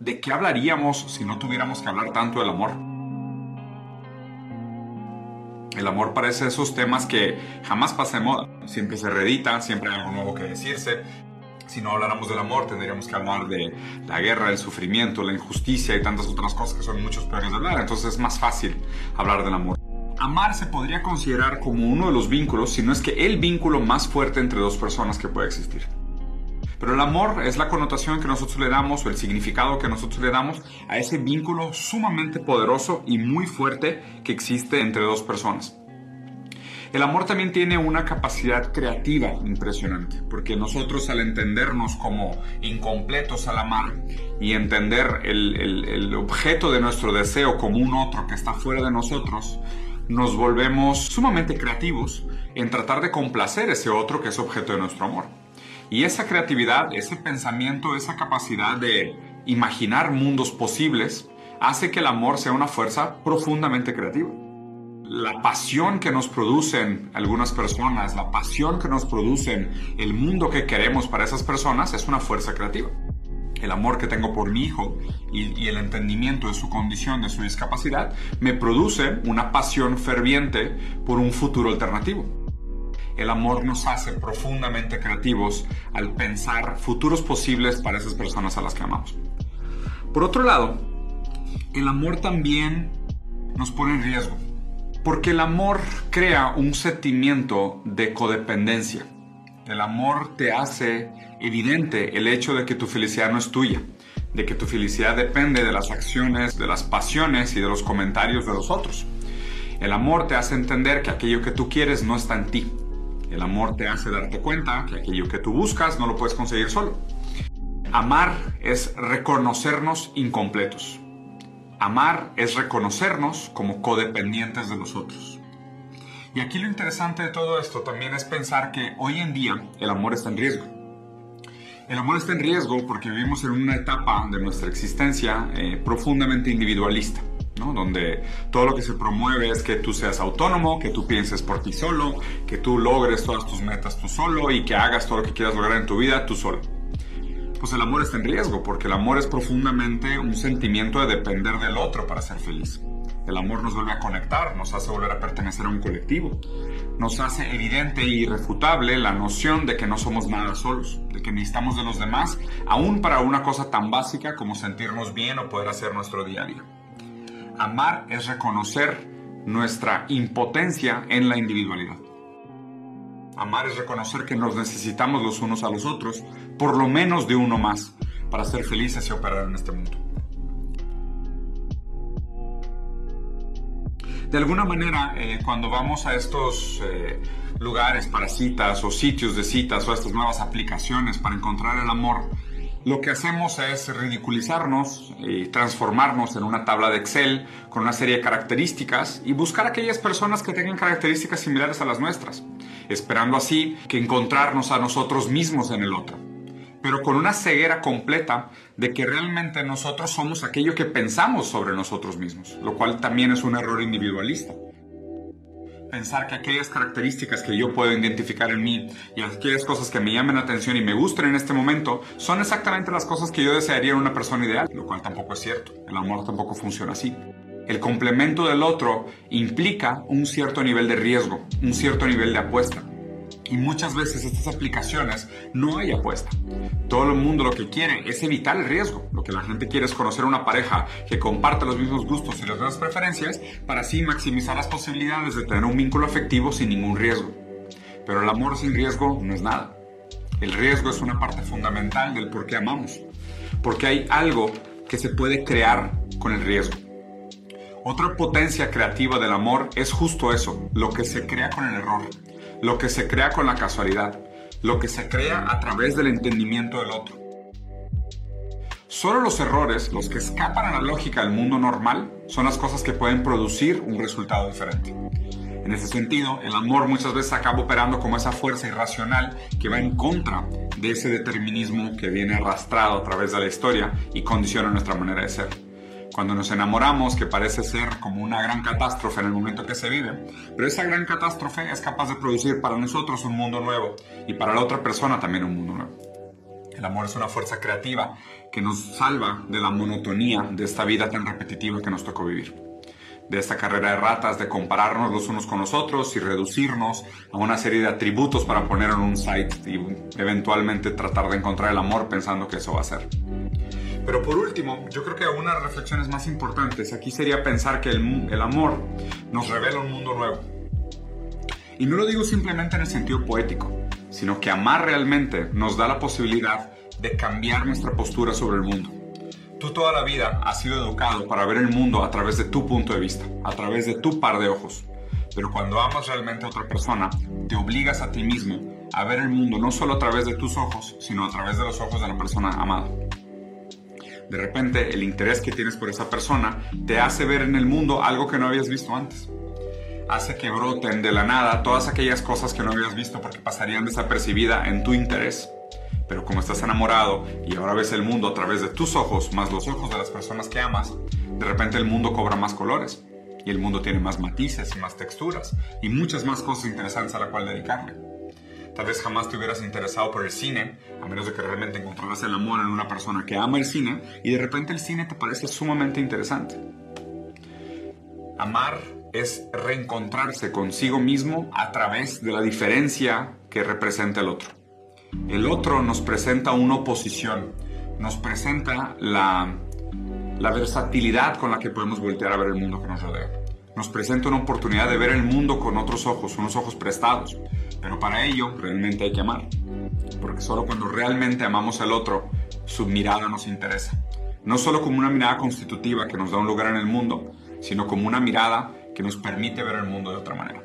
¿de qué hablaríamos si no tuviéramos que hablar tanto del amor? El amor parece esos temas que jamás pasa de moda. Siempre se reedita, siempre hay algo nuevo que decirse. Si no habláramos del amor, tendríamos que hablar de la guerra, el sufrimiento, la injusticia y tantas otras cosas que son muchos peores de hablar. Entonces es más fácil hablar del amor. Amar se podría considerar como uno de los vínculos, si no es que el vínculo más fuerte entre dos personas que puede existir. Pero el amor es la connotación que nosotros le damos o el significado que nosotros le damos a ese vínculo sumamente poderoso y muy fuerte que existe entre dos personas. El amor también tiene una capacidad creativa impresionante, porque nosotros al entendernos como incompletos al amar y entender el, el, objeto de nuestro deseo como un otro que está fuera de nosotros, nos volvemos sumamente creativos en tratar de complacer ese otro que es objeto de nuestro amor. Y esa creatividad, ese pensamiento, esa capacidad de imaginar mundos posibles, hace que el amor sea una fuerza profundamente creativa. La pasión que nos producen algunas personas, la pasión que nos producen el mundo que queremos para esas personas es una fuerza creativa. El amor que tengo por mi hijo y, y el entendimiento de su condición, de su discapacidad, me produce una pasión ferviente por un futuro alternativo el amor nos hace profundamente creativos al pensar futuros posibles para esas personas a las que amamos. Por otro lado, el amor también nos pone en riesgo, porque el amor crea un sentimiento de codependencia. El amor te hace evidente el hecho de que tu felicidad no es tuya, de que tu felicidad depende de las acciones, de las pasiones y de los comentarios de los otros. El amor te hace entender que aquello que tú quieres no está en ti, el amor te hace darte cuenta que aquello que tú buscas no lo puedes conseguir solo. Amar es reconocernos incompletos. Amar es reconocernos como codependientes de los otros. Y aquí lo interesante de todo esto también es pensar que hoy en día el amor está en riesgo. El amor está en riesgo porque vivimos en una etapa de nuestra existencia eh, profundamente individualista donde todo lo que se promueve es que tú seas autónomo, que tú pienses por ti solo, que tú logres todas tus metas tú solo y que hagas todo lo que quieras lograr en tu vida tú solo. Pues el amor está en riesgo, porque el amor es profundamente un sentimiento de depender del otro para ser feliz. El amor nos vuelve a conectar, nos hace volver a pertenecer a un colectivo. Nos hace evidente e irrefutable la noción de que no somos nada solos, de que necesitamos de los demás, aún para una cosa tan básica como sentirnos bien o poder hacer nuestro día a día. Amar es reconocer nuestra impotencia en la individualidad. Amar es reconocer que nos necesitamos los unos a los otros, por lo menos de uno más, para ser felices y operar en este mundo. De alguna manera, eh, cuando vamos a estos eh, lugares para citas o sitios de citas o a estas nuevas aplicaciones para encontrar el amor, lo que hacemos es ridiculizarnos y transformarnos en una tabla de Excel con una serie de características y buscar aquellas personas que tengan características similares a las nuestras, esperando así que encontrarnos a nosotros mismos en el otro, pero con una ceguera completa de que realmente nosotros somos aquello que pensamos sobre nosotros mismos, lo cual también es un error individualista pensar que aquellas características que yo puedo identificar en mí y aquellas cosas que me llamen la atención y me gusten en este momento son exactamente las cosas que yo desearía en una persona ideal, lo cual tampoco es cierto. El amor tampoco funciona así. El complemento del otro implica un cierto nivel de riesgo, un cierto nivel de apuesta. Y muchas veces estas aplicaciones no hay apuesta. Todo el mundo lo que quiere es evitar el riesgo. Lo que la gente quiere es conocer a una pareja que comparte los mismos gustos y las mismas preferencias para así maximizar las posibilidades de tener un vínculo afectivo sin ningún riesgo. Pero el amor sin riesgo no es nada. El riesgo es una parte fundamental del por qué amamos. Porque hay algo que se puede crear con el riesgo. Otra potencia creativa del amor es justo eso, lo que se crea con el error lo que se crea con la casualidad, lo que se crea a través del entendimiento del otro. Solo los errores, los que escapan a la lógica del mundo normal, son las cosas que pueden producir un resultado diferente. En ese sentido, el amor muchas veces acaba operando como esa fuerza irracional que va en contra de ese determinismo que viene arrastrado a través de la historia y condiciona nuestra manera de ser cuando nos enamoramos, que parece ser como una gran catástrofe en el momento que se vive, pero esa gran catástrofe es capaz de producir para nosotros un mundo nuevo y para la otra persona también un mundo nuevo. El amor es una fuerza creativa que nos salva de la monotonía de esta vida tan repetitiva que nos tocó vivir. De esta carrera de ratas, de compararnos los unos con los otros y reducirnos a una serie de atributos para poner en un site y eventualmente tratar de encontrar el amor pensando que eso va a ser. Pero por último, yo creo que una de las reflexiones más importantes aquí sería pensar que el, el amor nos revela un mundo nuevo. Y no lo digo simplemente en el sentido poético, sino que amar realmente nos da la posibilidad de cambiar nuestra postura sobre el mundo. Tú toda la vida has sido educado para ver el mundo a través de tu punto de vista, a través de tu par de ojos. Pero cuando amas realmente a otra persona, te obligas a ti mismo a ver el mundo no solo a través de tus ojos, sino a través de los ojos de la persona amada. De repente, el interés que tienes por esa persona te hace ver en el mundo algo que no habías visto antes. Hace que broten de la nada todas aquellas cosas que no habías visto porque pasarían desapercibida en tu interés. Pero como estás enamorado y ahora ves el mundo a través de tus ojos más los ojos de las personas que amas, de repente el mundo cobra más colores y el mundo tiene más matices y más texturas y muchas más cosas interesantes a la cual dedicarle. Tal vez jamás te hubieras interesado por el cine, a menos de que realmente encontraras el amor en una persona que ama el cine y de repente el cine te parece sumamente interesante. Amar es reencontrarse consigo mismo a través de la diferencia que representa el otro. El otro nos presenta una oposición, nos presenta la, la versatilidad con la que podemos voltear a ver el mundo que nos rodea. Nos presenta una oportunidad de ver el mundo con otros ojos, unos ojos prestados, pero para ello realmente hay que amar. Porque solo cuando realmente amamos al otro, su mirada nos interesa. No solo como una mirada constitutiva que nos da un lugar en el mundo, sino como una mirada que nos permite ver el mundo de otra manera.